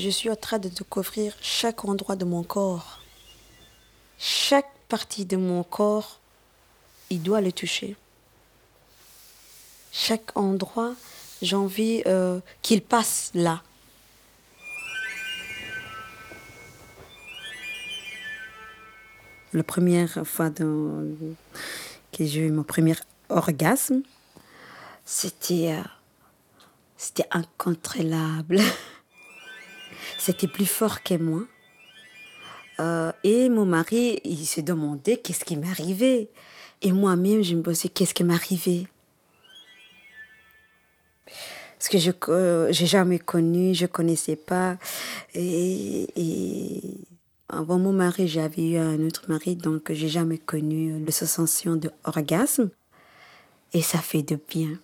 je suis en train de découvrir chaque endroit de mon corps. Chaque partie de mon corps, il doit le toucher. Chaque endroit, j'ai envie euh, qu'il passe là. La première fois que j'ai eu mon premier orgasme, c'était euh, c'était incontrôlable. c'était plus fort que moi. Euh, et mon mari, il se demandait qu'est-ce qui m'arrivait. Et moi-même, je me posais qu'est-ce qui m'arrivait? Parce que je n'ai jamais connu, je connaissais pas. Et, avant mon mari, j'avais eu un autre mari, donc j'ai jamais connu le sensation d'orgasme. Et ça fait de bien.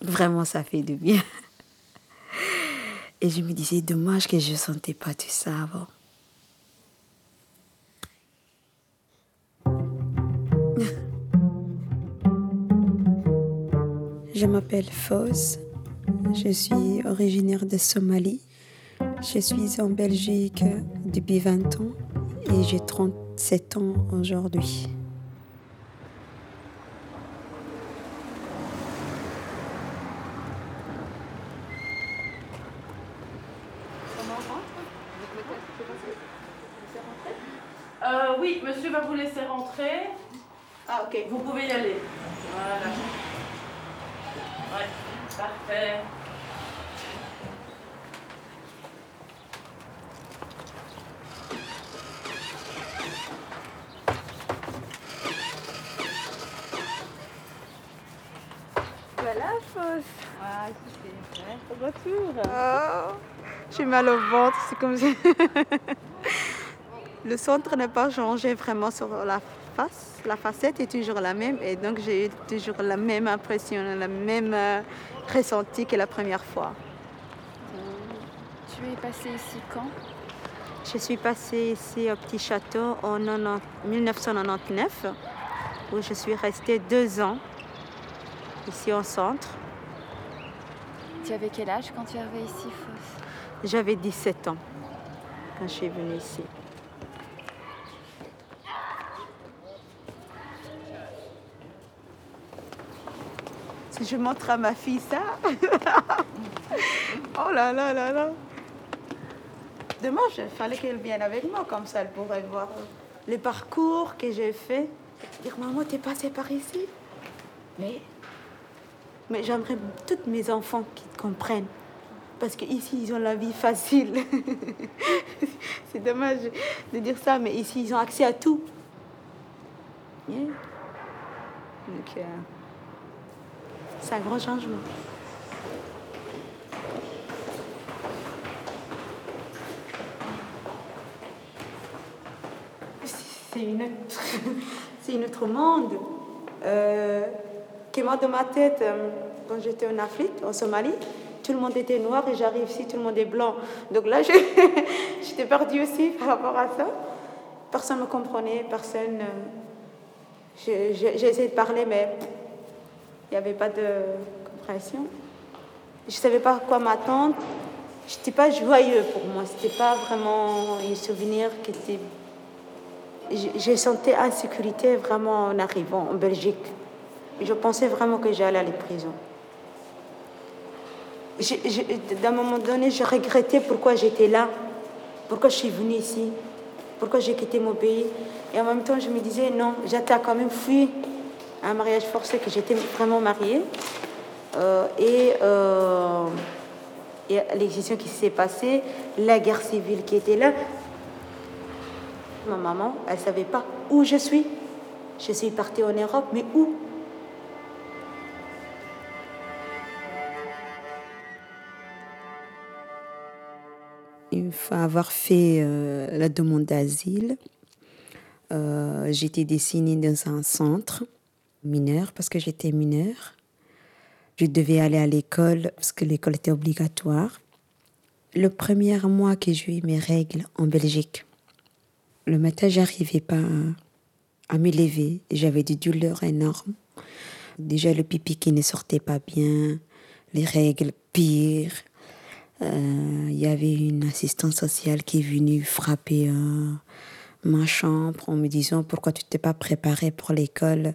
Vraiment, ça fait du bien. Et je me disais, dommage que je ne sentais pas tout ça avant. Je m'appelle Foz. Je suis originaire de Somalie. Je suis en Belgique depuis 20 ans et j'ai 37 ans aujourd'hui. Euh, oui, monsieur va vous laisser rentrer. Ah, ok. Vous pouvez y aller. Voilà. Ouais, parfait. Voilà, fausse. Ah, c'est vrai. Retour. Oh, j'ai mal au ventre, c'est comme si. Le centre n'a pas changé vraiment sur la face. La facette est toujours la même et donc j'ai eu toujours la même impression, la même euh, ressenti que la première fois. Tu es passée ici quand? Je suis passée ici au Petit Château en 1999 où je suis restée deux ans ici au centre. Tu avais quel âge quand tu es arrivée ici, J'avais 17 ans quand je suis venue ici. Je montre à ma fille ça, oh là là là là. Dommage, il fallait qu'elle vienne avec moi, comme ça elle pourrait voir les parcours que j'ai fait. Dire, maman, t'es passée par ici? Mais, mais j'aimerais tous mes enfants qui comprennent. Parce qu'ici, ils ont la vie facile. C'est dommage de dire ça, mais ici, ils ont accès à tout. Yeah. Donc, euh, c'est un grand changement. C'est une autre, c'est une autre monde. Euh, dans ma tête, euh, quand j'étais en Afrique, en Somalie, tout le monde était noir et j'arrive ici, tout le monde est blanc. Donc là, j'étais perdue aussi par rapport à ça. Personne ne me comprenait, personne. Euh, j'ai essayé de parler, mais il n'y avait pas de compréhension. Je ne savais pas à quoi m'attendre. Je n'étais pas joyeux pour moi. Ce n'était pas vraiment un souvenir qui était. J'ai senti insécurité vraiment en arrivant en Belgique. Je pensais vraiment que j'allais aller en prison. D'un moment donné, je regrettais pourquoi j'étais là, pourquoi je suis venue ici, pourquoi j'ai quitté mon pays. Et en même temps, je me disais, non, j'étais quand même fui un mariage forcé que j'étais vraiment mariée. Euh, et, euh, qui s'est passée, la guerre civile qui était là. Ma maman, elle savait pas où je suis. Je suis partie en Europe, mais où? Une fois avoir fait euh, la demande d'asile, euh, j'étais dessinée dans un centre mineur parce que j'étais mineure. Je devais aller à l'école parce que l'école était obligatoire. Le premier mois que j'ai eu mes règles en Belgique, le matin, j'arrivais pas à me lever. J'avais des douleurs énormes. Déjà, le pipi qui ne sortait pas bien, les règles pires. Euh, Il y avait une assistante sociale qui est venue frapper euh, ma chambre en me disant pourquoi tu t'es pas préparée pour l'école?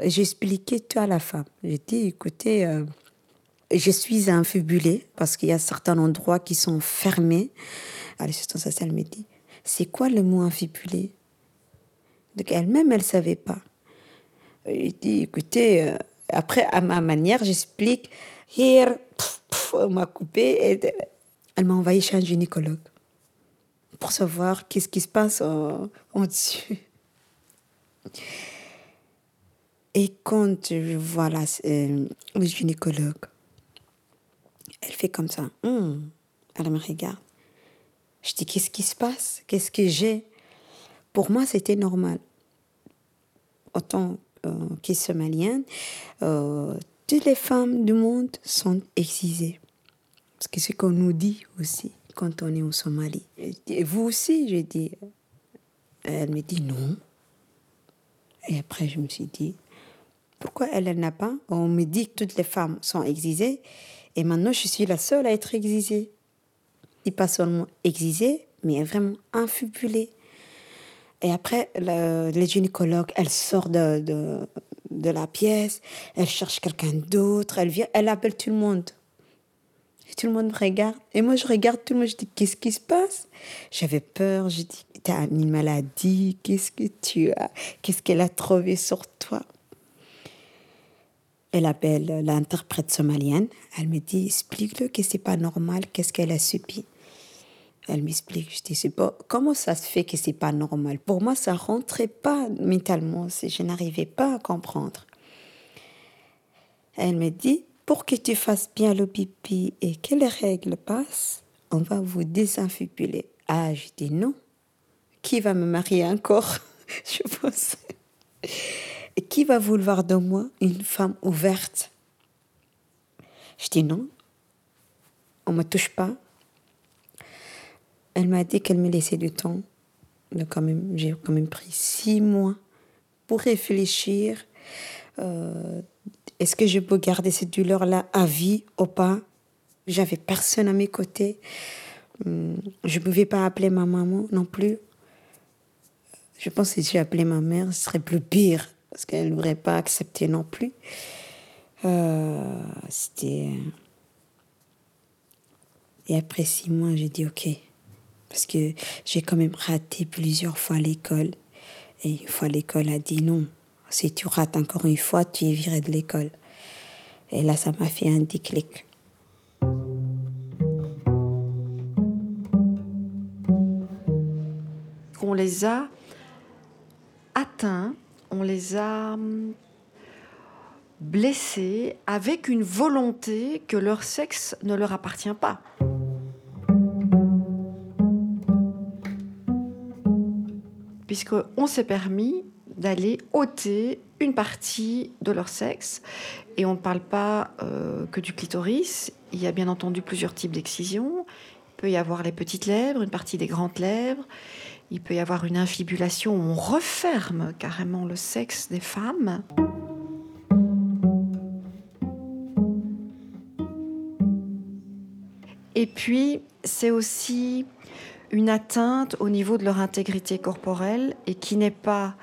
J'ai expliqué tout à la femme. J'ai dit, écoutez, euh, je suis infibulée parce qu'il y a certains endroits qui sont fermés. L'assistante sociale me dit, c'est quoi le mot infibulé Donc elle-même, elle savait pas. J'ai dit, écoutez, euh, après, à ma manière, j'explique. Pff, on m'a coupé. Et elle m'a envoyé chez un gynécologue pour savoir qu'est-ce qui se passe en, en dessus. Et quand je vois la, euh, le gynécologue, elle fait comme ça. Hum. Elle me regarde. Je dis, qu'est-ce qui se passe? Qu'est-ce que j'ai? Pour moi, c'était normal. Autant euh, que somalienne, euh, toutes les femmes du monde sont excisées. Parce que c'est ce qu'on nous dit aussi quand on est au Somalie. Et vous aussi, je dis. Elle me dit non. Et après, je me suis dit, pourquoi elle, elle n'a pas On me dit que toutes les femmes sont excisées. Et maintenant, je suis la seule à être excisée. Et pas seulement excisée, mais vraiment infibulée. Et après, le, le gynécologue, elle sort de, de, de la pièce, elle cherche quelqu'un d'autre, elle vient, elle appelle tout le monde. Et tout le monde me regarde. Et moi, je regarde tout le monde, je dis, qu'est-ce qui se passe? J'avais peur, je dis, t'as une maladie, qu'est-ce que tu as? Qu'est-ce qu'elle a trouvé sur toi? Elle appelle l'interprète somalienne. Elle me dit, explique-le que c'est pas normal, qu'est-ce qu'elle a subi elle m'explique, je dis, pas, comment ça se fait que c'est pas normal? Pour moi, ça rentrait pas mentalement, je n'arrivais pas à comprendre. Elle me dit, pour que tu fasses bien le pipi et que les règles passent, on va vous désinfibuler. Ah, je dis non. Qui va me marier encore? Je pense. Et qui va vouloir de moi une femme ouverte? Je dis non. On me touche pas. Elle m'a dit qu'elle me laissait du temps. J'ai quand même pris six mois pour réfléchir. Euh, Est-ce que je peux garder cette douleur-là à vie ou pas? J'avais personne à mes côtés. Hum, Je ne pouvais pas appeler ma maman non plus. Je pense que si j'appelais ma mère, ce serait plus pire parce qu'elle n'aurait pas accepté non plus. Euh, C'était. Et après six mois, j'ai dit OK. Parce que j'ai quand même raté plusieurs fois l'école. Et une fois, l'école a dit non. Si tu rates encore une fois, tu es viré de l'école. Et là, ça m'a fait un déclic. On les a atteints, on les a hum, blessés avec une volonté que leur sexe ne leur appartient pas. Puisqu'on s'est permis d'aller ôter une partie de leur sexe. Et on ne parle pas euh, que du clitoris. Il y a bien entendu plusieurs types d'excisions. Il peut y avoir les petites lèvres, une partie des grandes lèvres. Il peut y avoir une infibulation où on referme carrément le sexe des femmes. Et puis, c'est aussi une atteinte au niveau de leur intégrité corporelle et qui n'est pas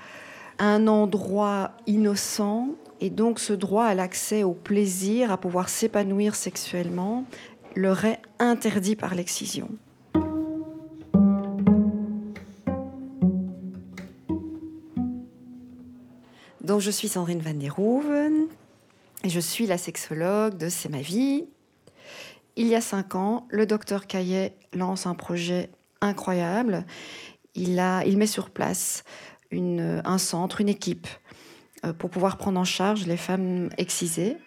un endroit innocent. Et donc, ce droit à l'accès au plaisir, à pouvoir s'épanouir sexuellement, leur est interdit par l'excision. Donc, je suis Sandrine Van der Hoeven et je suis la sexologue de C'est ma vie. Il y a cinq ans, le docteur Caillet lance un projet incroyable. Il, met sur place un centre, une équipe euh, pour pouvoir prendre en charge les femmes excisées.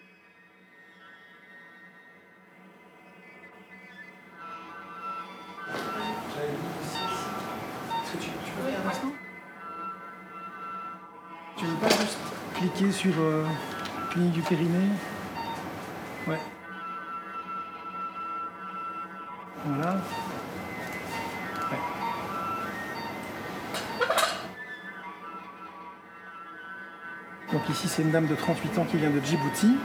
Sur euh, du périnée Ouais. Voilà. Donc ici c'est une dame de 38 ans qui vient de Djibouti,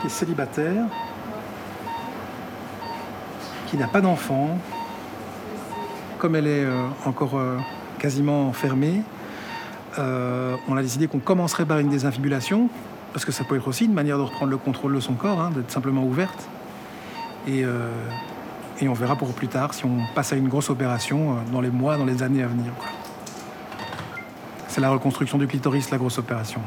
qui est célibataire, qui n'a pas d'enfant. Comme elle est euh, encore euh, quasiment fermée, euh, on a décidé qu'on commencerait par une désinfibulation, parce que ça peut être aussi une manière de reprendre le contrôle de son corps, hein, d'être simplement ouverte. Et, euh, et on verra pour plus tard si on passe à une grosse opération euh, dans les mois, dans les années à venir. C'est la reconstruction du clitoris, la grosse opération.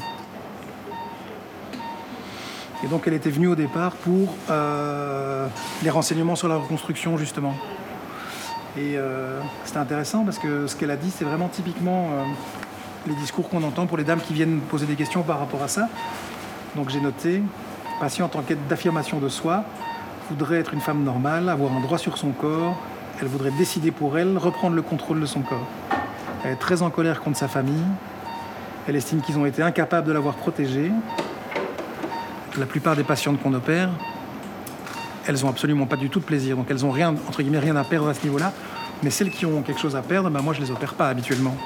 Et donc elle était venue au départ pour les renseignements sur la reconstruction, justement. Et c'était intéressant parce que ce qu'elle a dit, c'est vraiment typiquement les discours qu'on entend pour les dames qui viennent poser des questions par rapport à ça. Donc j'ai noté, patiente en quête d'affirmation de soi, voudrait être une femme normale, avoir un droit sur son corps, elle voudrait décider pour elle, reprendre le contrôle de son corps. Elle est très en colère contre sa famille, elle estime qu'ils ont été incapables de l'avoir protégée. La plupart des patientes qu'on opère, elles ont absolument pas du tout de plaisir, donc elles ont rien, entre guillemets, rien à perdre à ce niveau-là. Mais celles qui ont quelque chose à perdre, ben moi je les opère pas habituellement.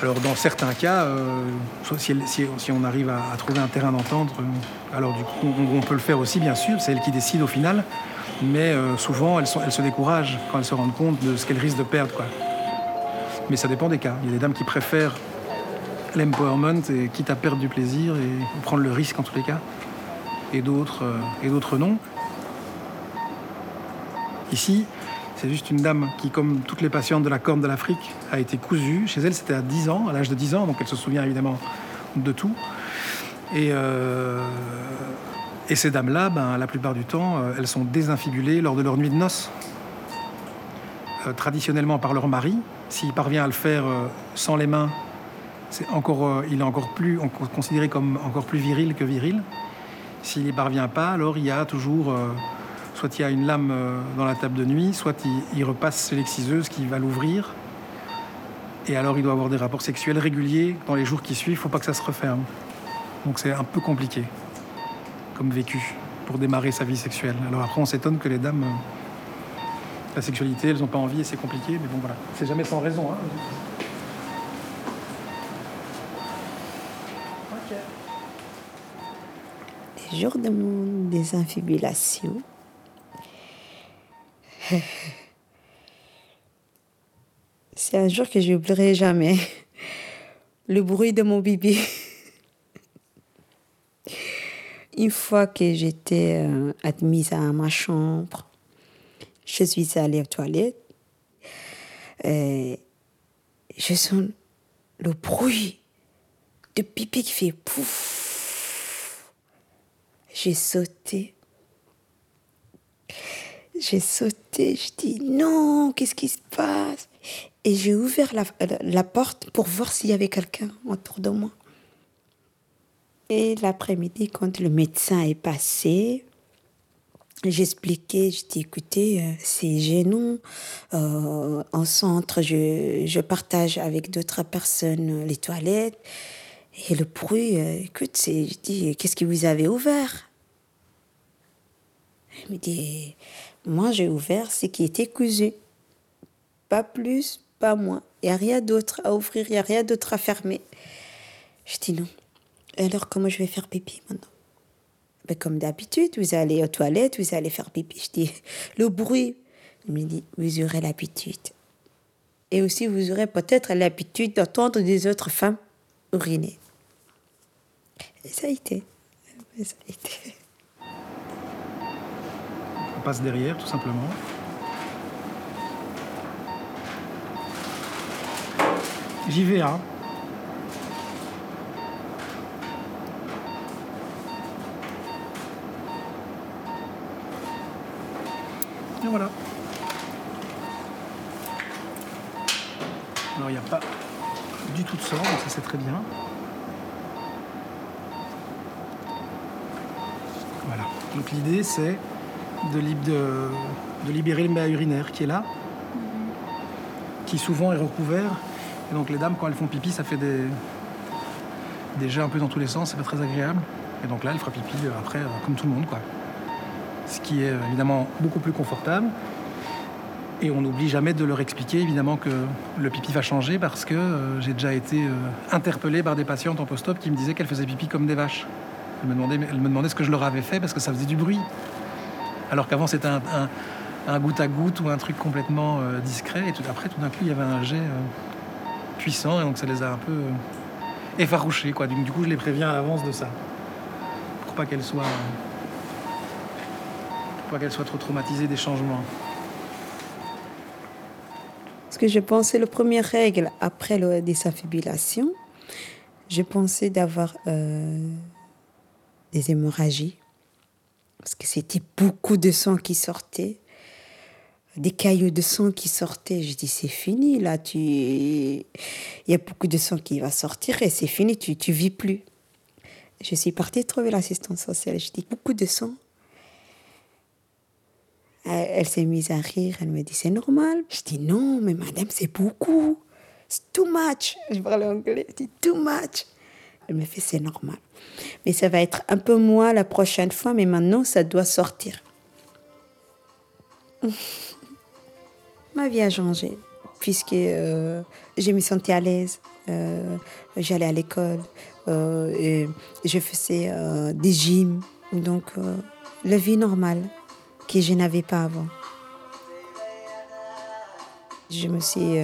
Alors dans certains cas, euh, si, on arrive à, trouver un terrain d'entente, euh, alors du coup on, peut le faire aussi bien sûr, c'est elles qui décident au final, mais euh, souvent elles, se découragent quand elles se rendent compte de ce qu'elles risquent de perdre. Mais ça dépend des cas. Il y a des dames qui préfèrent l'empowerment et quitte à perdre du plaisir et prendre le risque en tous les cas, et d'autres et d'autres non. Ici, c'est juste une dame qui, comme toutes les patientes de la Corne de l'Afrique, a été cousue. Chez elle, c'était à 10 ans, à l'âge de 10 ans, donc elle se souvient évidemment de tout. Et, euh, ces dames-là, ben, la plupart du temps, euh, elles sont désinfibulées lors de leur nuit de noces. Euh, traditionnellement par leur mari. S'il parvient à le faire sans les mains, il est encore plus on- considéré comme encore plus viril que viril. S'il n'y parvient pas, alors il y a toujours, soit il y a une lame euh, dans la table de nuit, soit il, repasse l'exciseuse qui va l'ouvrir. Et alors il doit avoir des rapports sexuels réguliers dans les jours qui suivent, il ne faut pas que ça se referme. Donc c'est un peu compliqué comme vécu pour démarrer sa vie sexuelle. Alors après on s'étonne que les dames, euh, la sexualité, elles n'ont pas envie et c'est compliqué, mais bon voilà, c'est jamais sans raison. hein. Le jour de mon désinfibulation, c'est un jour que je n'oublierai jamais. Le bruit de mon bébé. Une fois que j'étais euh, admise à ma chambre, je suis allée aux toilettes. Et je sens le bruit de pipi qui fait pouf. J'ai sauté. J'ai sauté, je dis non, qu'est-ce qui se passe? Et j'ai ouvert la, la- la porte pour voir s'il y avait quelqu'un autour de moi. Et l'après-midi, quand le médecin est passé, j'expliquais, je dis écoutez, euh, c'est gênant. Euh, en centre, je, je partage avec d'autres personnes euh, les toilettes. Et le bruit, euh, écoute, je dis, qu'est-ce que vous avez ouvert? Il me dit, moi j'ai ouvert ce qui était cousu. Pas plus, pas moins. Il n'y a rien d'autre à ouvrir, il n'y a rien d'autre à fermer. Je dis non. Alors comment je vais faire pipi maintenant? Ben, Comme d'habitude, vous allez aux toilettes, vous allez faire pipi. Je dis, le bruit. Il me dit, vous aurez l'habitude. Et aussi, vous aurez peut-être l'habitude d'entendre des autres femmes uriner. Et ça a été. Et ça a été. On passe derrière, tout simplement. J'y vais, hein. Et voilà. Alors, il n'y a pas du tout de sang, donc ça c'est très bien. Voilà. Donc l'idée c'est de, lib- de- de libérer le méa urinaire qui est là, qui souvent est recouvert. Et donc les dames, quand elles font pipi, ça fait des, un peu dans tous les sens, c'est pas très agréable. Et donc là, elle fera pipi euh, après, euh, comme tout le monde, quoi. Ce qui est euh, évidemment beaucoup plus confortable. Et on n'oublie jamais de leur expliquer évidemment que le pipi va changer parce que j'ai déjà été interpellé par des patientes en post-op qui me disaient qu'elles faisaient pipi comme des vaches. Elles me demandaient ce que je leur avais fait parce que ça faisait du bruit. Alors qu'avant c'était un, goutte à goutte ou un truc complètement euh, discret. Et tout après, tout d'un coup, il y avait un jet euh, puissant et donc ça les a un peu euh, effarouchés. Quoi. Du, du coup, je les préviens à l'avance de ça. Pour pas qu'elles soient, trop traumatisées des changements. Parce que je pensais, la première règle après la désafibrillation, je pensais d'avoir des hémorragies. Parce que c'était beaucoup de sang qui sortait. Des cailloux de sang qui sortaient. Je dis, c'est fini, là. Tu... Il y a beaucoup de sang qui va sortir et c'est fini, tu ne vis plus. Je suis partie trouver l'assistante sociale. Je dis, beaucoup de sang. Elle, s'est mise à rire. Elle me dit, c'est normal. Je dis, non, mais madame, c'est beaucoup. C'est too much. Je parle anglais. Dis, too much. Elle me fait, c'est normal. Mais ça va être un peu moins la prochaine fois, mais maintenant, ça doit sortir. Ma vie a changé, puisque euh, je me sentais à l'aise. Euh, J'allais à l'école, euh, et je faisais des gyms. Donc, la vie normale que je n'avais pas avant. Je me suis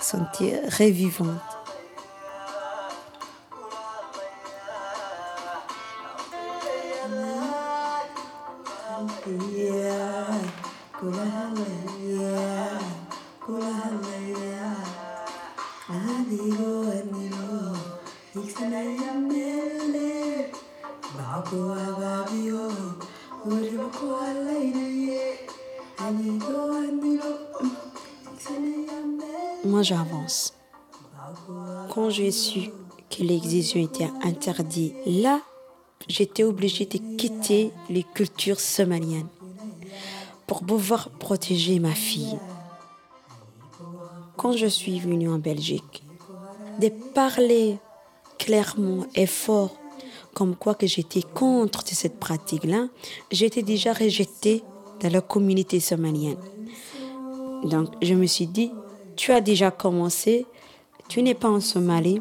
sentie revivante. Quand j'ai su que l'excision était interdite, là, j'étais obligée de quitter les cultures somaliennes pour pouvoir protéger ma fille. Quand je suis venue en Belgique, de parler clairement et fort comme quoi que j'étais contre cette pratique-là, j'étais déjà rejetée dans la communauté somalienne. Donc je me suis dit, tu as déjà commencé, tu n'es pas en Somalie,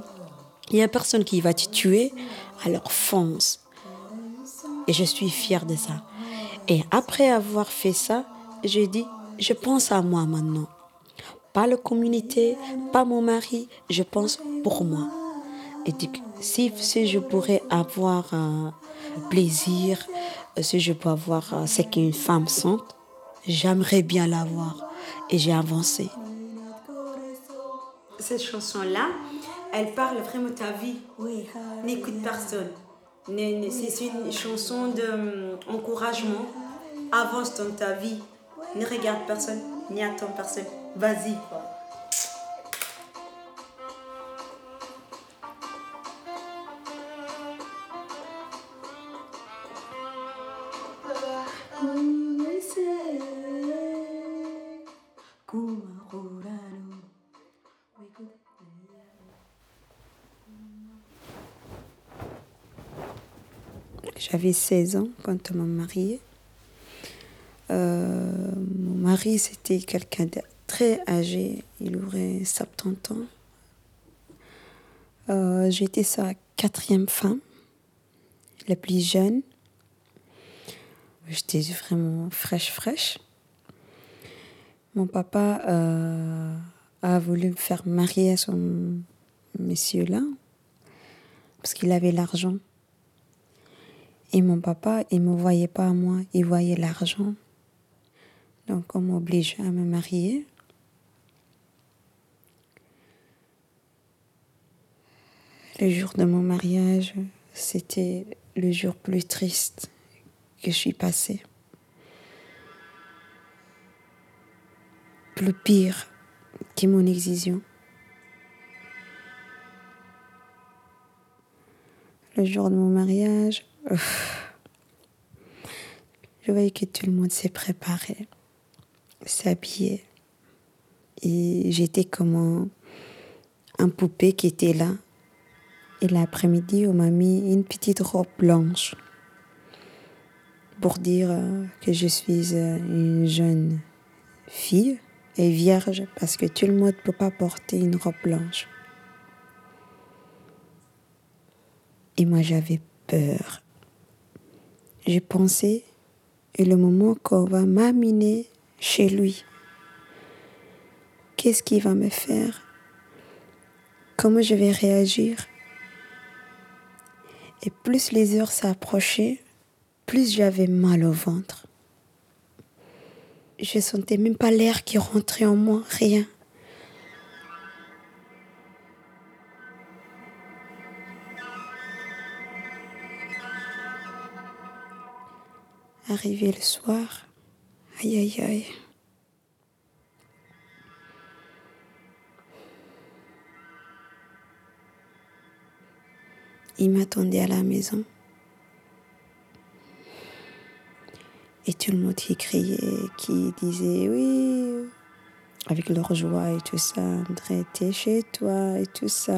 il n'y a personne qui va te tuer, alors fonce. Et je suis fière de ça. Et après avoir fait ça, j'ai dit, je pense à moi maintenant. Pas la communauté, pas mon mari, je pense pour moi. Et si, si je pourrais avoir un plaisir, si je peux avoir euh, ce qu'une femme sent, j'aimerais bien l'avoir. Et j'ai avancé. Cette chanson-là, elle parle vraiment de ta vie. N'écoute personne. Ne- ne- C'est une chanson d'encouragement. Avance dans ta vie. Ne regarde personne, n'y attends personne. Vas-y, quoi. J'avais 16 ans quand on m'a mariée. Euh, mon mari, c'était quelqu'un de très âgé. Il aurait 70 ans. Euh, J'étais sa quatrième femme, la plus jeune. J'étais vraiment fraîche, fraîche. Mon papa euh, a voulu me faire marier à son monsieur-là parce qu'il avait l'argent. Et mon papa, il ne me voyait pas à moi, il voyait l'argent. Donc on m'oblige à me marier. Le jour de mon mariage, c'était le jour plus triste que je suis passée. Plus pire que mon excision. Le jour de mon mariage, je voyais que tout le monde s'est préparé, s'habillait. Et j'étais comme un, un poupée qui était là. Et l'après-midi, on m'a mis une petite robe blanche pour dire euh, que je suis euh, une jeune fille et vierge parce que tout le monde ne peut pas porter une robe blanche. Et moi, j'avais peur. Je pensais, et le moment qu'on va m'amener chez lui. Qu'est-ce qu'il va me faire? Comment je vais réagir? Et plus les heures s'approchaient, plus j'avais mal au ventre. Je sentais même pas l'air qui rentrait en moi, rien. Arrivé le soir, aïe aïe aïe. Il m'attendait à la maison. Et tout le monde qui criait, qui disait oui, avec leur joie et tout ça, André, t'es chez toi et tout ça.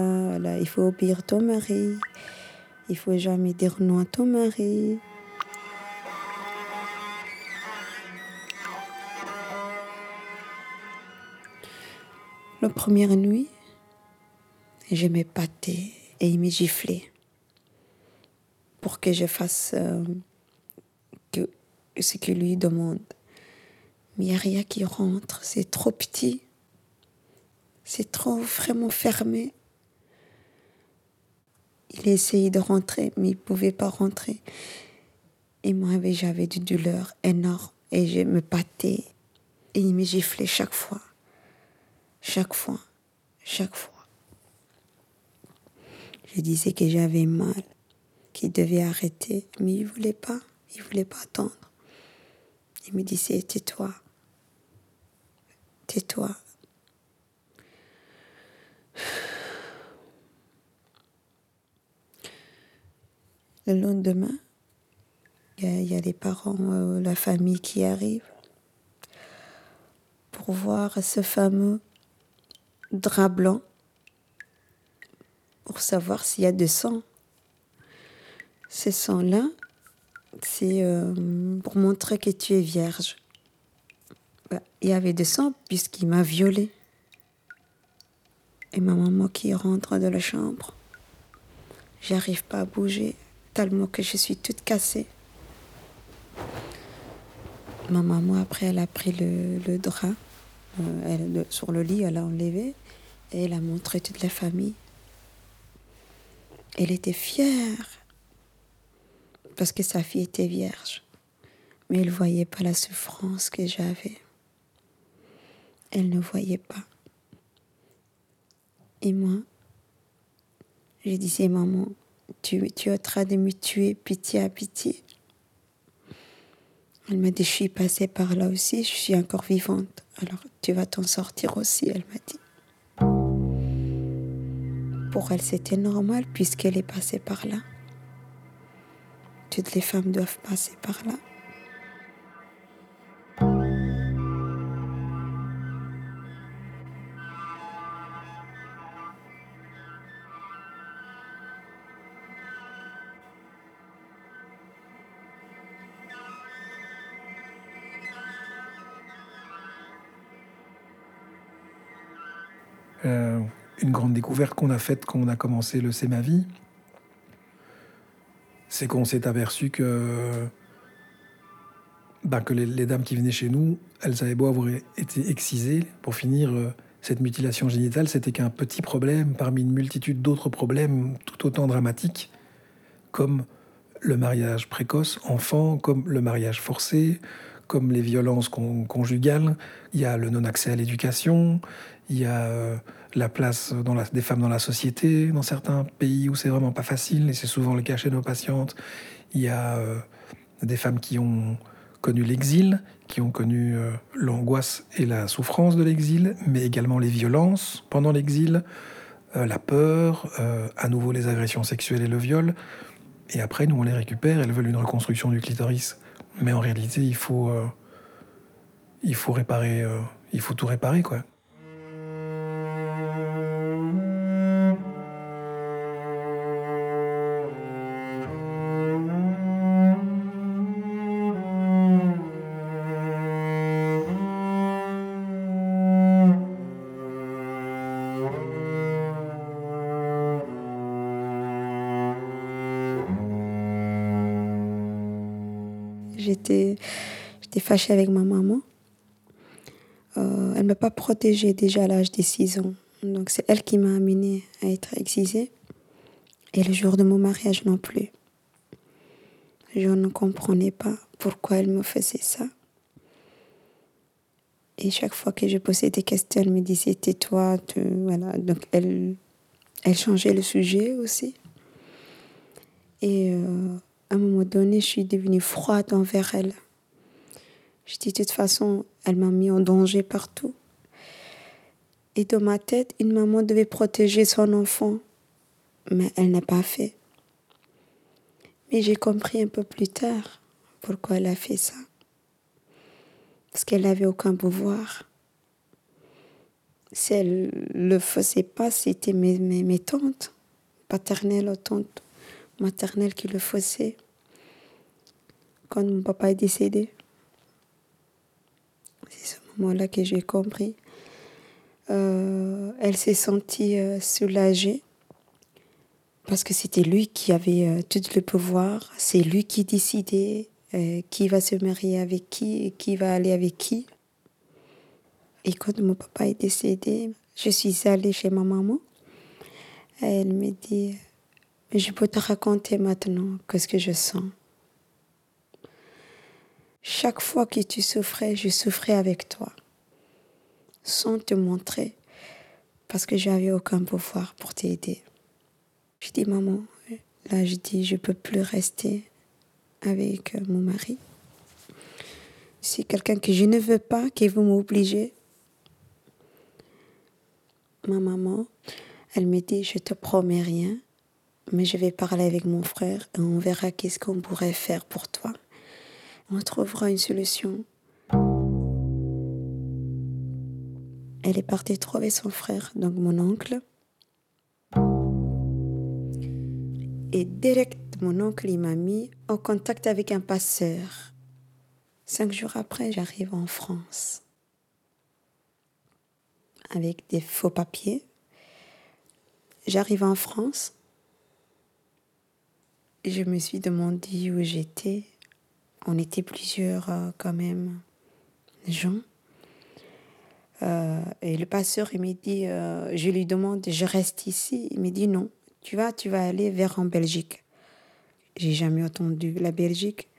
Il faut obéir ton mari. Il faut jamais dire non à ton mari. La première nuit, je m'épatais et il me giflait pour que je fasse euh, que, ce qu'il lui demande. Mais il n'y a rien qui rentre, c'est trop petit, c'est trop vraiment fermé. Il essayait de rentrer, mais il ne pouvait pas rentrer. Et moi, j'avais du douleur énorme et je me battais et il me giflait chaque fois. Chaque fois, chaque fois. Je disais que j'avais mal, qu'il devait arrêter, mais il voulait pas, il voulait pas attendre. Il me disait tais-toi, tais-toi. Le lendemain, il y, a les parents, euh, la famille qui arrivent pour voir ce fameux drap blanc pour savoir s'il y a de sang. Ce sang-là, c'est euh, pour montrer que tu es vierge. Bah, il y avait de sang puisqu'il m'a violée. Et ma maman qui rentre de la chambre, j'arrive pas à bouger tellement que je suis toute cassée. Ma maman, après, elle a pris le, drap euh, sur le lit, elle a enlevé et elle a montré toute la famille. Elle était fière parce que sa fille était vierge, mais elle ne voyait pas la souffrance que j'avais. Elle ne voyait pas. Et moi, je disais, maman, tu, tu es en train de me tuer, pitié à pitié. Elle m'a dit, je suis passée par là aussi, je suis encore vivante. Alors tu vas t'en sortir aussi, elle m'a dit. Pour elle, c'était normal puisqu'elle est passée par là. Toutes les femmes doivent passer par là. Qu'on a faite quand on a commencé le C'est ma vie, c'est qu'on s'est aperçu que, bah, que les, dames qui venaient chez nous, elles avaient beau avoir été excisées, pour finir, euh, cette mutilation génitale, c'était qu'un petit problème parmi une multitude d'autres problèmes tout autant dramatiques, comme le mariage précoce, enfant, comme le mariage forcé, comme les violences conjugales, il y a le non-accès à l'éducation, il y a euh, la place des femmes dans la société, dans certains pays où c'est vraiment pas facile, et c'est souvent le cas chez nos patientes. Il y a euh, des femmes qui ont connu l'exil, qui ont connu euh, l'angoisse et la souffrance de l'exil, mais également les violences pendant l'exil, la peur, à nouveau les agressions sexuelles et le viol. Et après, nous, on les récupère, elles veulent une reconstruction du clitoris. Mais en réalité, il faut, il faut réparer, il faut tout réparer, quoi. J'étais, fâchée avec ma maman Euh, elle ne m'a pas protégée déjà à l'âge de 6 ans. Donc c'est elle qui m'a amenée à être excisée. Et le jour de mon mariage non plus. Je ne comprenais pas pourquoi elle me faisait ça. Et chaque fois que je posais des questions, elle me disait tais-toi. Voilà. Donc elle, elle changeait le sujet aussi. Et euh, à un moment donné, je suis devenue froide envers elle. Je dis de toute façon, elle m'a mis en danger partout. Et dans ma tête, une maman devait protéger son enfant, mais elle n'a pas fait. Mais j'ai compris un peu plus tard pourquoi elle a fait ça parce qu'elle n'avait aucun pouvoir. Si elle ne le faisait pas, c'était mes, mes, tantes, paternelles ou tantes maternelles qui le faisaient quand mon papa est décédé. C'est ce moment-là que j'ai compris. Euh, elle s'est sentie euh, soulagée parce que c'était lui qui avait euh, tout le pouvoir, c'est lui qui décidait qui va se marier avec qui et qui va aller avec qui. Et quand mon papa est décédé, je suis allée chez ma maman. Elle me dit, je peux te raconter maintenant ce que je sens. Chaque fois que tu souffrais, je souffrais avec toi, sans te montrer, parce que j'avais aucun pouvoir pour t'aider. Je dis, maman, là, je dis, je peux plus rester avec euh, mon mari. C'est quelqu'un que je ne veux pas, qui vous m'obliger. Ma maman, elle me dit, je te promets rien, mais je vais parler avec mon frère et on verra qu'est-ce qu'on pourrait faire pour toi. On trouvera une solution. Elle est partie trouver son frère, donc mon oncle. Et direct mon oncle m'a mis en contact avec un passeur. Cinq jours après, j'arrive en France avec des faux papiers. J'arrive en France. Je me suis demandé où j'étais. On était plusieurs euh, quand même gens. Euh, et le passeur, il m'a dit, euh, je lui demande, je reste ici. Il me dit non, tu vas, tu vas aller vers en Belgique. J'ai jamais entendu la Belgique.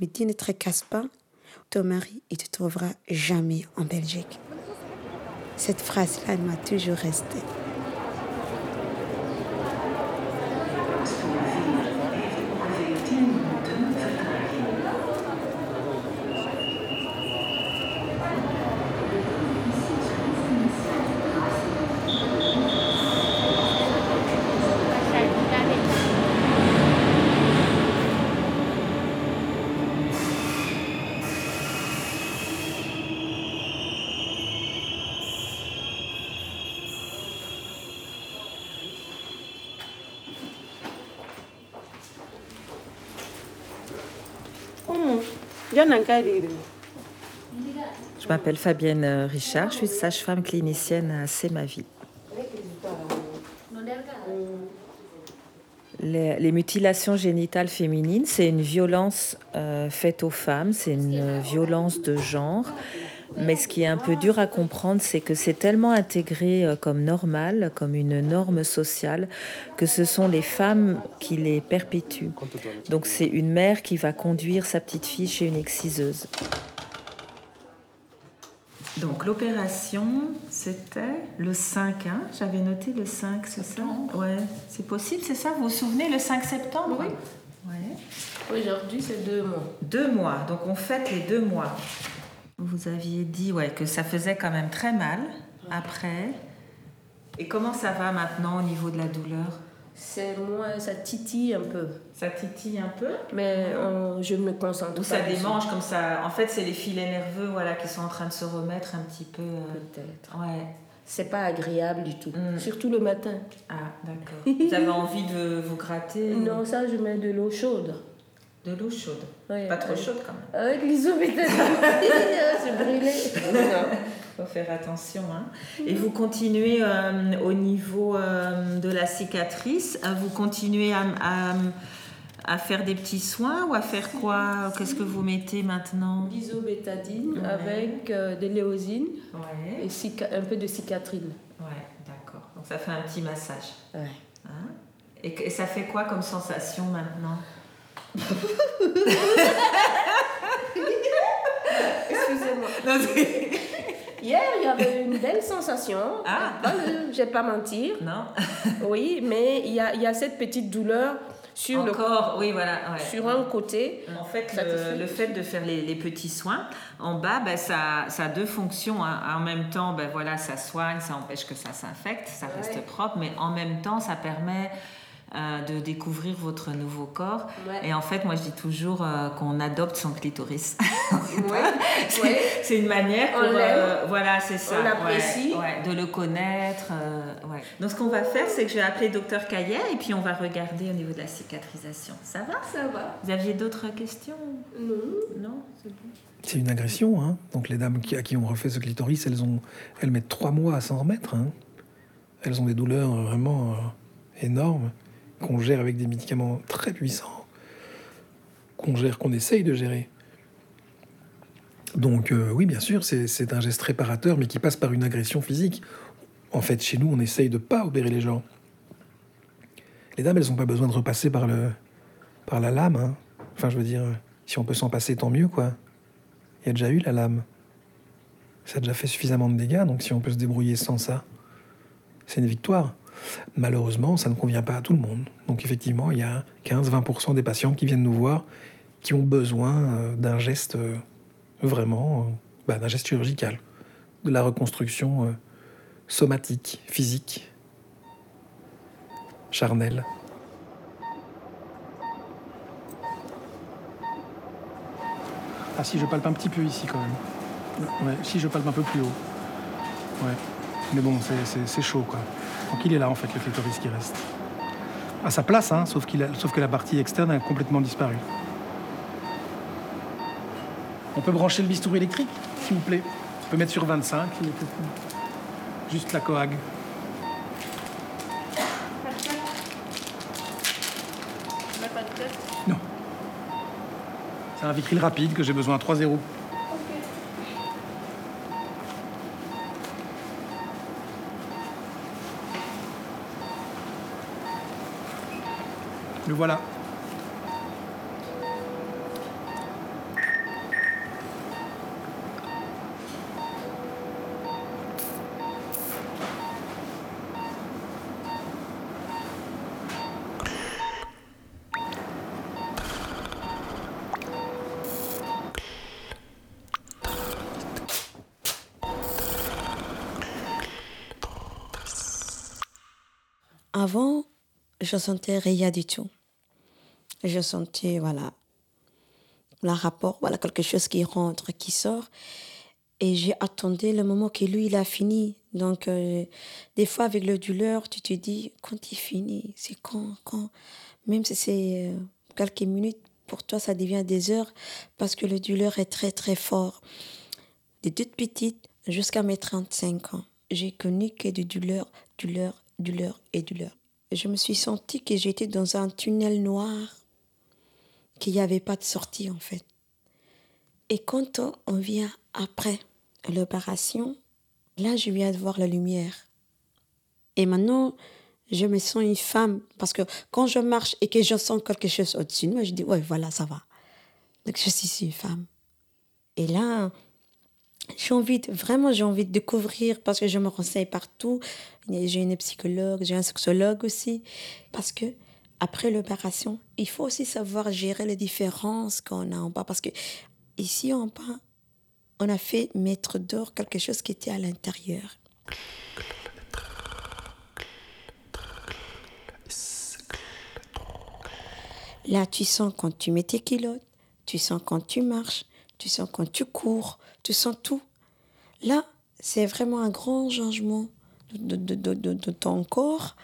Mais dis ne te casse pas. Ton mari, il te trouvera jamais en Belgique. Cette phrase-là, elle m'a toujours resté. Je m'appelle Fabienne Richard, je suis sage-femme clinicienne à C'est ma vie. Les, mutilations génitales féminines, c'est une violence euh, faite aux femmes, c'est une violence de genre. Mais ce qui est un peu dur à comprendre, c'est que c'est tellement intégré euh, comme normal, comme une norme sociale, que ce sont les femmes qui les perpétuent. Donc c'est une mère qui va conduire sa petite fille chez une exciseuse. Donc l'opération, c'était le 5, hein? J'avais noté le 5, c'est ça? Ouais, c'est possible, c'est ça? Vous vous souvenez, le 5 septembre? Oui. Aujourd'hui, c'est deux mois. Deux mois, donc on fête les deux mois. Vous aviez dit ouais, que ça faisait quand même très mal après. Et comment ça va maintenant au niveau de la douleur? C'est moins, ça titille un peu. Ça titille un peu? Mais je me concentre Ou ça démange comme ça. En fait, c'est les filets nerveux voilà, qui sont en train de se remettre un petit peu. Euh, Peut-être. Ouais. C'est pas agréable du tout. Mm. Surtout le matin. Ah, d'accord. vous avez envie de vous gratter? Non, ça, je mets de l'eau chaude. De l'eau chaude. pas trop chaude quand même. Avec les eaux c'est brûlé. Il faut faire attention. Hein. Et vous continuez euh, au niveau euh, de la cicatrice, vous continuez à, à faire des petits soins ou à faire quoi? Qu'est-ce que vous mettez maintenant? L'isobétadine Ouais. avec euh, de l'éosine Ouais. et un peu de cicatrine. Ouais, d'accord. Donc ça fait un petit massage. Ouais. Hein? Et ça fait quoi comme sensation maintenant? Excusez-moi. Hier, il y avait une belle sensation. Ah. Je vais pas mentir. Non Oui, mais il y a, y a cette petite douleur sur, le, Encore, oui, voilà. ouais. sur un côté. En fait, le, le fait de faire les, les petits soins, en bas, ben, ça, ça a deux fonctions. hein. En même temps, ben, voilà, ça soigne, ça empêche que ça s'infecte, ça reste propre, mais en même temps, ça permet euh, de découvrir votre nouveau corps. Ouais. Et en fait, moi, je dis toujours euh, qu'on adopte son clitoris. Ouais. C'est Ouais. c'est une manière On pour, l'aime. euh, voilà, c'est ça. On l'apprécie. ouais, ouais, de le connaître. euh, ouais. Donc, ce qu'on va faire, c'est que je vais appeler docteur Caillet et puis on va regarder au niveau de la cicatrisation. Ça va? Ça va. Vous aviez d'autres questions? Non. Non? C'est bon. C'est une agression, hein. Donc les dames qui, à qui on refait ce clitoris, elles, ont, elles mettent trois mois à s'en remettre. hein. Elles ont des douleurs vraiment euh, énormes, qu'on gère avec des médicaments très puissants, qu'on gère, qu'on essaye de gérer. Donc euh, oui, bien sûr, c'est un geste réparateur, mais qui passe par une agression physique. En fait, chez nous, on essaye de pas opérer les gens. Les dames, elles n'ont pas besoin de repasser par, le, par la lame. hein. Enfin, je veux dire, si on peut s'en passer, tant mieux, quoi. Il y a déjà eu la lame. Ça a déjà fait suffisamment de dégâts, donc si on peut se débrouiller sans ça, c'est une victoire. Malheureusement, ça ne convient pas à tout le monde. Donc effectivement, il y a 15-20% des patients qui viennent nous voir qui ont besoin euh, d'un geste euh, vraiment, euh, bah, d'un geste chirurgical, de la reconstruction somatique, physique, charnelle. Ah si, je palpe un petit peu ici quand même. Ouais, si, je palpe un peu plus haut. Ouais. Mais bon, c'est chaud quoi. Donc il est là en fait, le clitoris qui reste. À sa place, hein, sauf, a- sauf que la partie externe a complètement disparu. On peut brancher le bistouri électrique, s'il vous plaît. On peut mettre sur 25, il est tout- juste la coag. Non. C'est un vitril rapide que j'ai besoin à 3-0. Le voilà. Avant, je sentais rien du tout. Je sentais, voilà, le rapport, voilà, quelque chose qui rentre, qui sort. Et j'ai attendu le moment que lui, il a fini. Donc, euh, des fois, avec le douleur, tu te dis, quand il finit, c'est quand, quand Même si c'est euh, quelques minutes, pour toi, ça devient des heures, parce que le douleur est très, très fort. De toute petite jusqu'à mes 35 ans, j'ai connu que de douleur, douleur, douleur et douleur. Je me suis sentie que j'étais dans un tunnel noir, qu'il n'y avait pas de sortie en fait. Et quand on vient après l'opération, là je viens de voir la lumière. Et maintenant, je me sens une femme parce que quand je marche et que je sens quelque chose au-dessus de moi, je dis, ouais, voilà, ça va. Donc je suis une femme. Et là, j'ai envie, de- vraiment, j'ai envie de découvrir parce que je me renseigne partout. J'ai une psychologue, j'ai un sexologue aussi. Parce que après l'opération, il faut aussi savoir gérer les différences qu'on a en bas. Parce que ici en bas, on a fait mettre d'or quelque chose qui était à l'intérieur. Là, tu sens quand tu mets tes kilotes, tu sens quand tu marches, tu sens quand tu cours, tu sens tout. Là, c'est vraiment un grand changement de, de, de, de ton corps.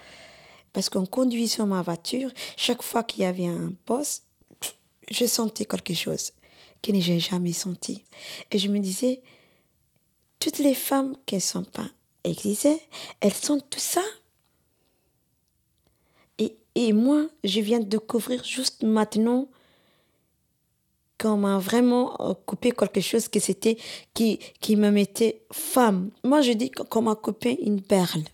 Parce qu'on conduit sur ma voiture, chaque fois qu'il y avait un poste, je sentais quelque chose que je n'ai jamais senti. Et je me disais, toutes les femmes qui ne sont pas excisées, elles sentent tout ça. Et Et moi, je viens de découvrir juste maintenant qu'on m'a vraiment euh, coupé quelque chose c'était qui, qui me mettait femme. Moi, je dis qu'on m'a coupé une perle.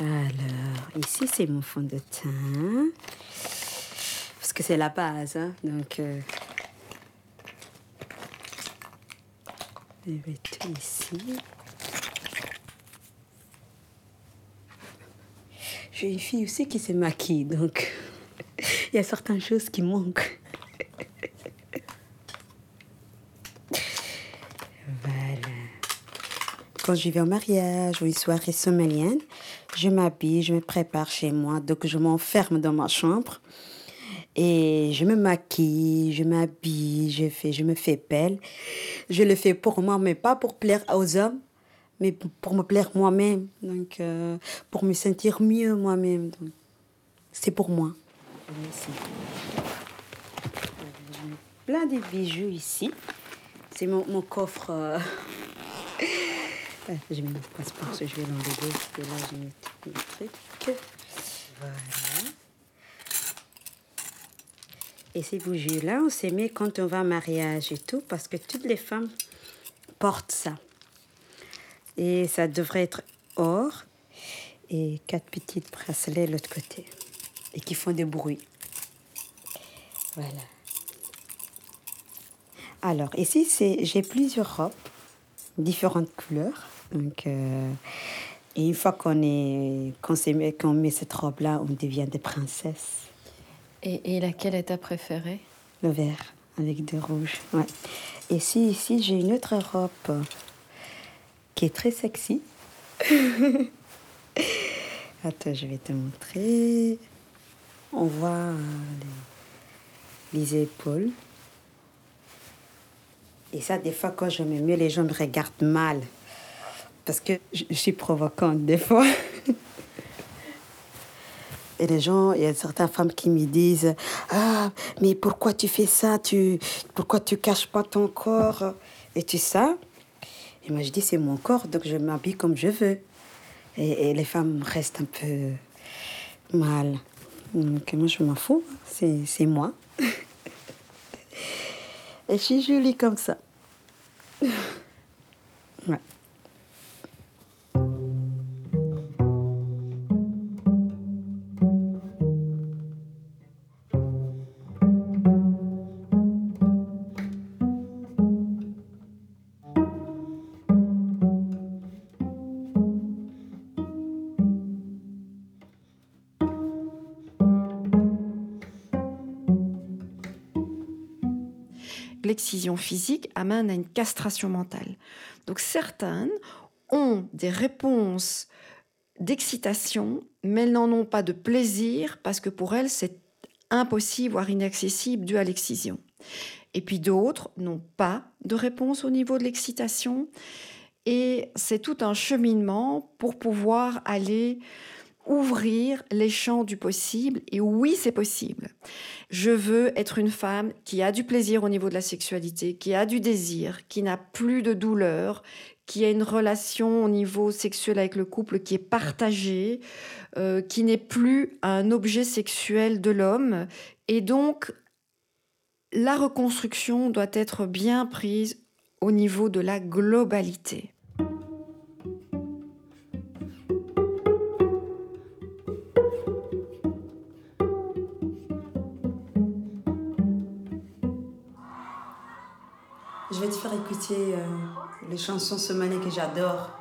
Alors, ici, c'est mon fond de teint. Parce que c'est la base, hein. Donc, euh, je vais tout ici. J'ai une fille aussi qui se maquille, donc il y a certaines choses qui manquent. Voilà. Quand je vais au mariage ou une soirée somalienne, je m'habille, je me prépare chez moi, donc je m'enferme dans ma chambre et je me maquille, je m'habille, je fais, je me fais belle. Je le fais pour moi, mais pas pour plaire aux hommes, mais pour me plaire moi-même, donc euh, pour me sentir mieux moi-même. C'est pour moi. Ici. Plein de bijoux ici. C'est mon, mon coffre. euh, Je mets mon passeport, je vais l'enlever. parce que là, j'ai mis tous mes trucs. Voilà. Et ces bougies-là, on s'est mis quand on va en mariage et tout, parce que toutes les femmes portent ça. Et ça devrait être or et quatre petites bracelets de l'autre côté. Et qui font des bruits. Voilà. Alors, ici, j'ai plusieurs robes, différentes couleurs. Donc, euh, et une fois qu'on, est, qu'on, mis- qu'on met cette robe-là, on devient des princesses. Et, et laquelle est ta préférée? Le vert avec du rouge. Ouais. Et si ici, j'ai une autre robe qui est très sexy. Attends, je vais te montrer. On voit euh, les, les épaules. Et ça, des fois, quand je me mets, les gens me regardent mal. Parce que je, suis provocante des fois. Et les gens, il y a certaines femmes qui me disent Ah, mais pourquoi tu fais ça? Tu, Pourquoi tu caches pas ton corps Et tu ça Et moi, je dis C'est mon corps, donc je m'habille comme je veux. Et, et les femmes restent un peu mal. Donc, moi, je m'en fous. C'est moi. Et je suis jolie comme ça. l'excision physique amène à une castration mentale. Donc certaines ont des réponses d'excitation, mais elles n'en ont pas de plaisir parce que pour elles, c'est impossible, voire inaccessible, dû à l'excision. Et puis d'autres n'ont pas de réponse au niveau de l'excitation. Et c'est tout un cheminement pour pouvoir aller ouvrir les champs du possible. Et oui, c'est possible. Je veux être une femme qui a du plaisir au niveau de la sexualité, qui a du désir, qui n'a plus de douleur, qui a une relation au niveau sexuel avec le couple qui est partagée, euh, qui n'est plus un objet sexuel de l'homme. Et donc, la reconstruction doit être bien prise au niveau de la globalité. Je vais te faire écouter euh, les chansons somaliennes que j'adore.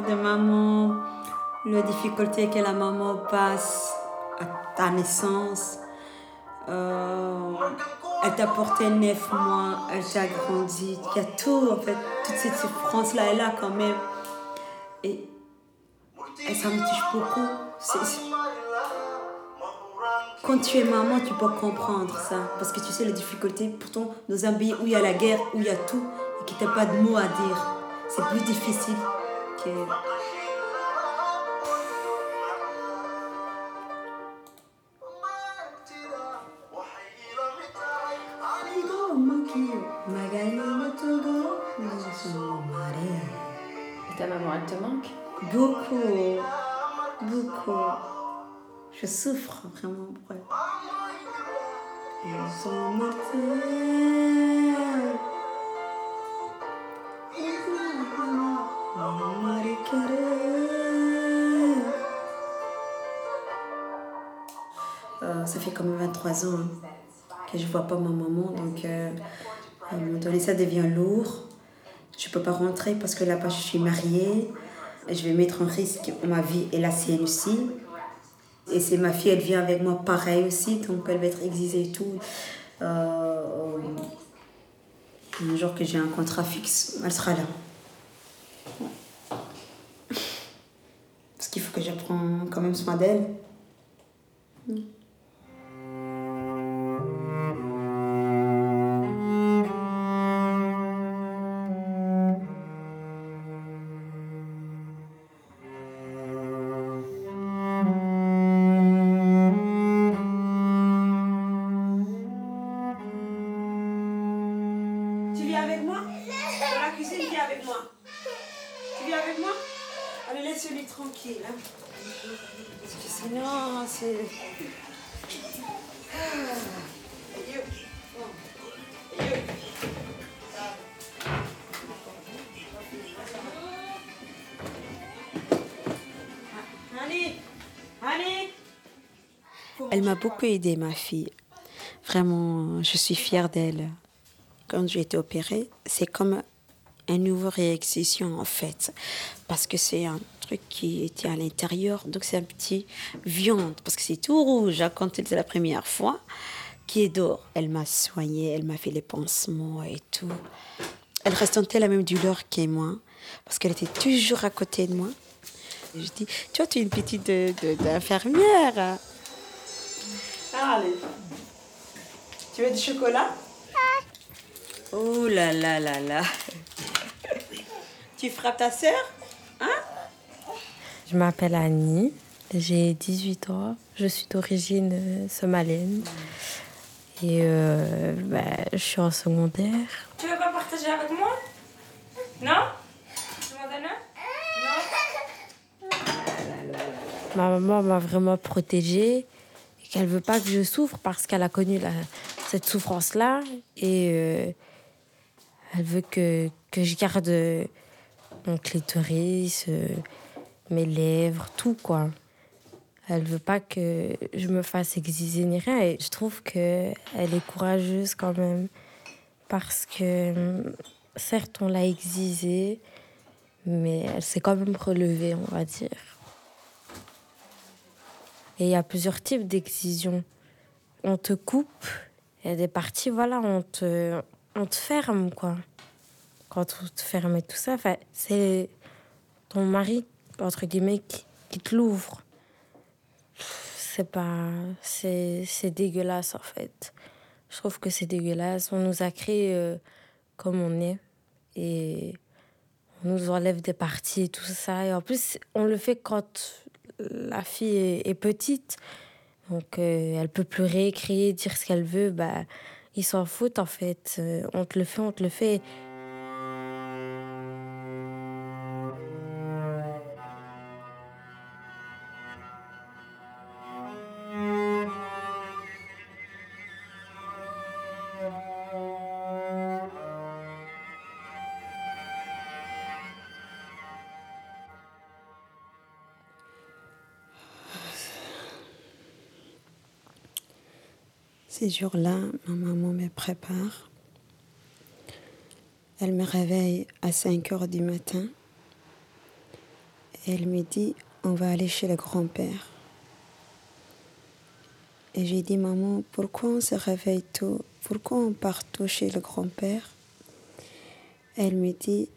De maman, la difficulté que la maman passe à ta naissance. Euh, elle t'a porté neuf mois, elle t'a grandi. Il y a tout, en fait, toute cette souffrance-là est là quand même. Et, et ça me touche beaucoup. Quand tu es maman, tu peux comprendre ça. Parce que tu sais les difficultés, pourtant, dans un pays où il y a la guerre, où il y a tout, et tu n'as pas de mots à dire, c'est plus difficile que. Et ta maman, elle te manque Beaucoup, beaucoup. Je souffre vraiment pour elle. Fait quand même 23 ans hein, que je vois pas ma maman, donc euh, à un moment donné ça devient lourd. Je peux pas rentrer parce que là-bas je suis mariée. Je vais mettre en risque ma vie et la sienne aussi. Et c'est ma fille, elle vient avec moi pareil aussi, donc elle va être exilée et tout. Euh, un jour que j'ai un contrat fixe, elle sera là. Parce qu'il faut que j'apprends quand même soin d'elle. Avec moi Dans la cuisine, viens avec moi. Tu viens avec moi Allez, laisse-lui tranquille. hein. Parce que sinon, c'est... Elle m'a beaucoup aidée, ma fille. Vraiment, je suis fière d'elle. Quand j'ai été opérée, c'est comme une nouvelle réexcision en fait. Parce que c'est un truc qui était à l'intérieur, donc c'est un petit viande, parce que c'est tout rouge hein, quand c'était la première fois, qui est d'or. Elle m'a soignée, elle m'a fait les pansements et tout. Elle ressentait la même douleur que moi, parce qu'elle était toujours à côté de moi. Et je dis, tu vois, tu es une petite de- de- d'infirmière. hein. Allez. Tu veux du chocolat? Oh là là là là. Tu frappes ta sœur Je m'appelle Annie, j'ai 18 ans, je suis d'origine euh, somalienne. Et euh, bah, je suis en secondaire. Tu veux pas partager avec moi? Non? Ma maman m'a vraiment protégée et qu'elle veut pas que je souffre parce qu'elle a connu la- cette souffrance-là. Et euh, elle veut que, que je garde euh, mon clitoris, euh, mes lèvres, tout quoi. Elle veut pas que je me fasse exiger ni rien et je trouve que elle est courageuse quand même parce que hum, certes on l'a exigée mais elle s'est quand même relevée on va dire. Et il y a plusieurs types d'excisions. On te coupe, il y a des parties, voilà, on te, on te ferme, quoi. Quand on te ferme et tout ça, c'est ton mari, entre guillemets, qui, te l'ouvre. C'est pas. C'est c'est dégueulasse, en fait. Je trouve que c'est dégueulasse. On nous a créés euh, comme on est. Et on nous enlève des parties et tout ça. Et en plus, on le fait quand la fille est, est petite. Donc, euh, elle peut pleurer, crier, dire ce qu'elle veut. Bah, ils s'en foutent, en fait. Euh, on te le fait, on te le fait. Ces jours-là, ma maman me prépare. Elle me réveille à 5 heures du matin. elle me dit, on va aller chez le grand-père. Et j'ai dit, maman, pourquoi on se réveille tôt? Pourquoi on part tôt chez le grand-père Elle me dit,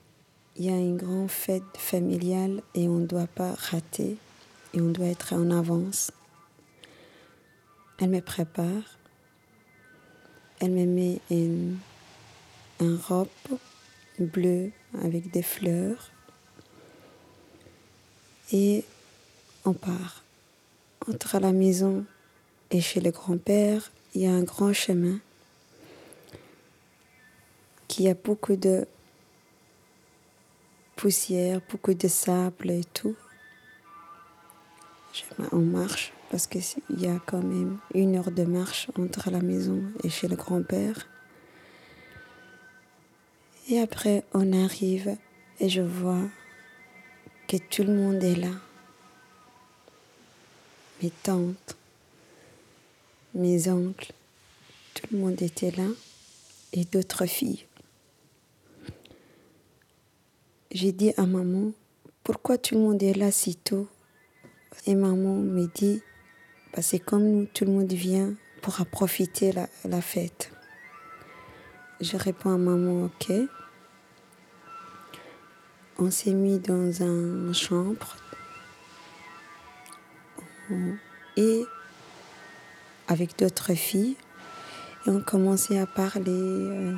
il y a une grande fête familiale et on ne doit pas rater et on doit être en avance. Elle me prépare. Elle me met une, robe bleue avec des fleurs. Et on part. Entre la maison et chez le grand-père, il y a un grand chemin qui a beaucoup de poussière, beaucoup de sable et tout. On marche parce qu'il y a quand même une heure de marche entre la maison et chez le grand-père. Et après, on arrive et je vois que tout le monde est là. Mes tantes, mes oncles, tout le monde était là et d'autres filles. J'ai dit à maman, pourquoi tout le monde est là si tôt? Et maman me dit, bah, c'est comme nous, tout le monde vient pour profiter la, la fête. Je réponds à maman, ok. On s'est mis dans une chambre et avec d'autres filles et on commençait à parler. Euh,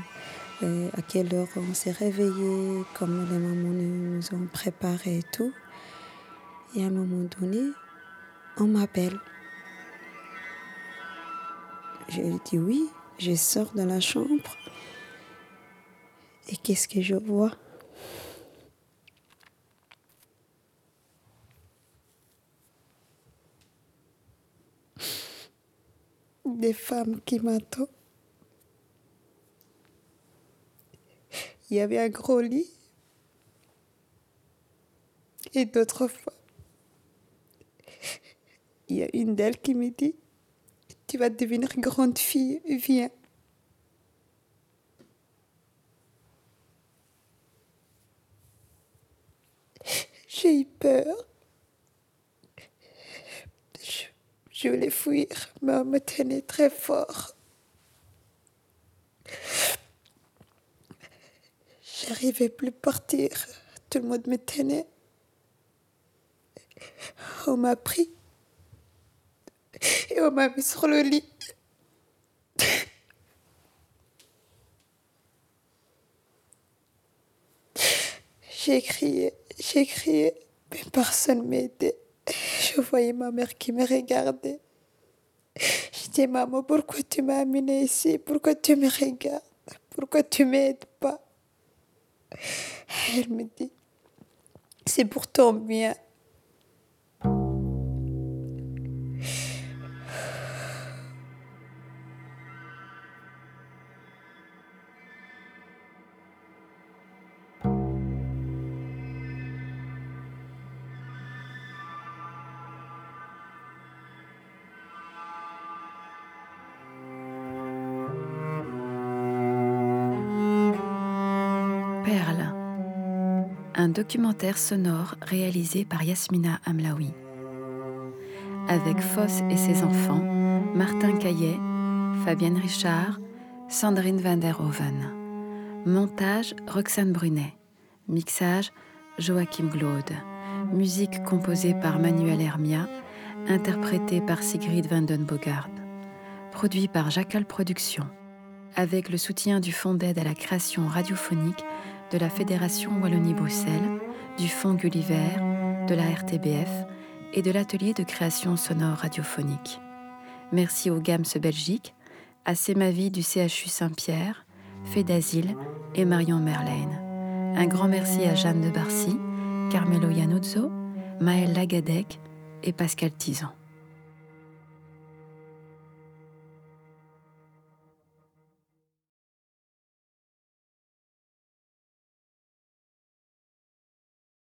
euh, à quelle heure on s'est réveillé, comment les mamans nous ont préparé et tout. Et à un moment donné, on m'appelle. Je dis oui, je sors de la chambre. Et qu'est-ce que je vois? Des femmes qui m'attendent. il y avait un gros lit. Et d'autres fois, il y a une d'elles qui me dit, tu vas devenir grande fille, viens. J'ai eu peur. Je, voulais fuir, mais on me tenait très fort. J'arrivais plus à partir. Tout le monde me tenait. On m'a pris. Et on m'a mis sur le lit. J'ai crié, j'ai crié, mais personne m'aidait. Je voyais ma mère qui me regardait. Je dis, maman, pourquoi tu m'as amené ici? Pourquoi tu me regardes? Pourquoi tu m'aides pas? Elle me dit, c'est pour ton bien. Documentaire sonore réalisé par Yasmina Amlaoui. Avec Foss et ses enfants, Martin Caillet, Fabienne Richard, Sandrine van der Hoven. Montage Roxane Brunet. Mixage Joachim Glaude. Musique composée par Manuel Hermia, interprétée par Sigrid van den Bogard. Produit par Jacal Productions. Avec le soutien du Fonds d'aide à la création radiophonique de la Fédération Wallonie-Bruxelles, du Fonds Gulliver, de la RTBF et de l'atelier de création sonore radiophonique. Merci au GAMS Belgique, à Sémavie du CHU Saint-Pierre, d'Asile et Marion Merlène. Un grand merci à Jeanne de Barcy, Carmelo Yanuzzo, Maëlle Lagadec et Pascal Tizan.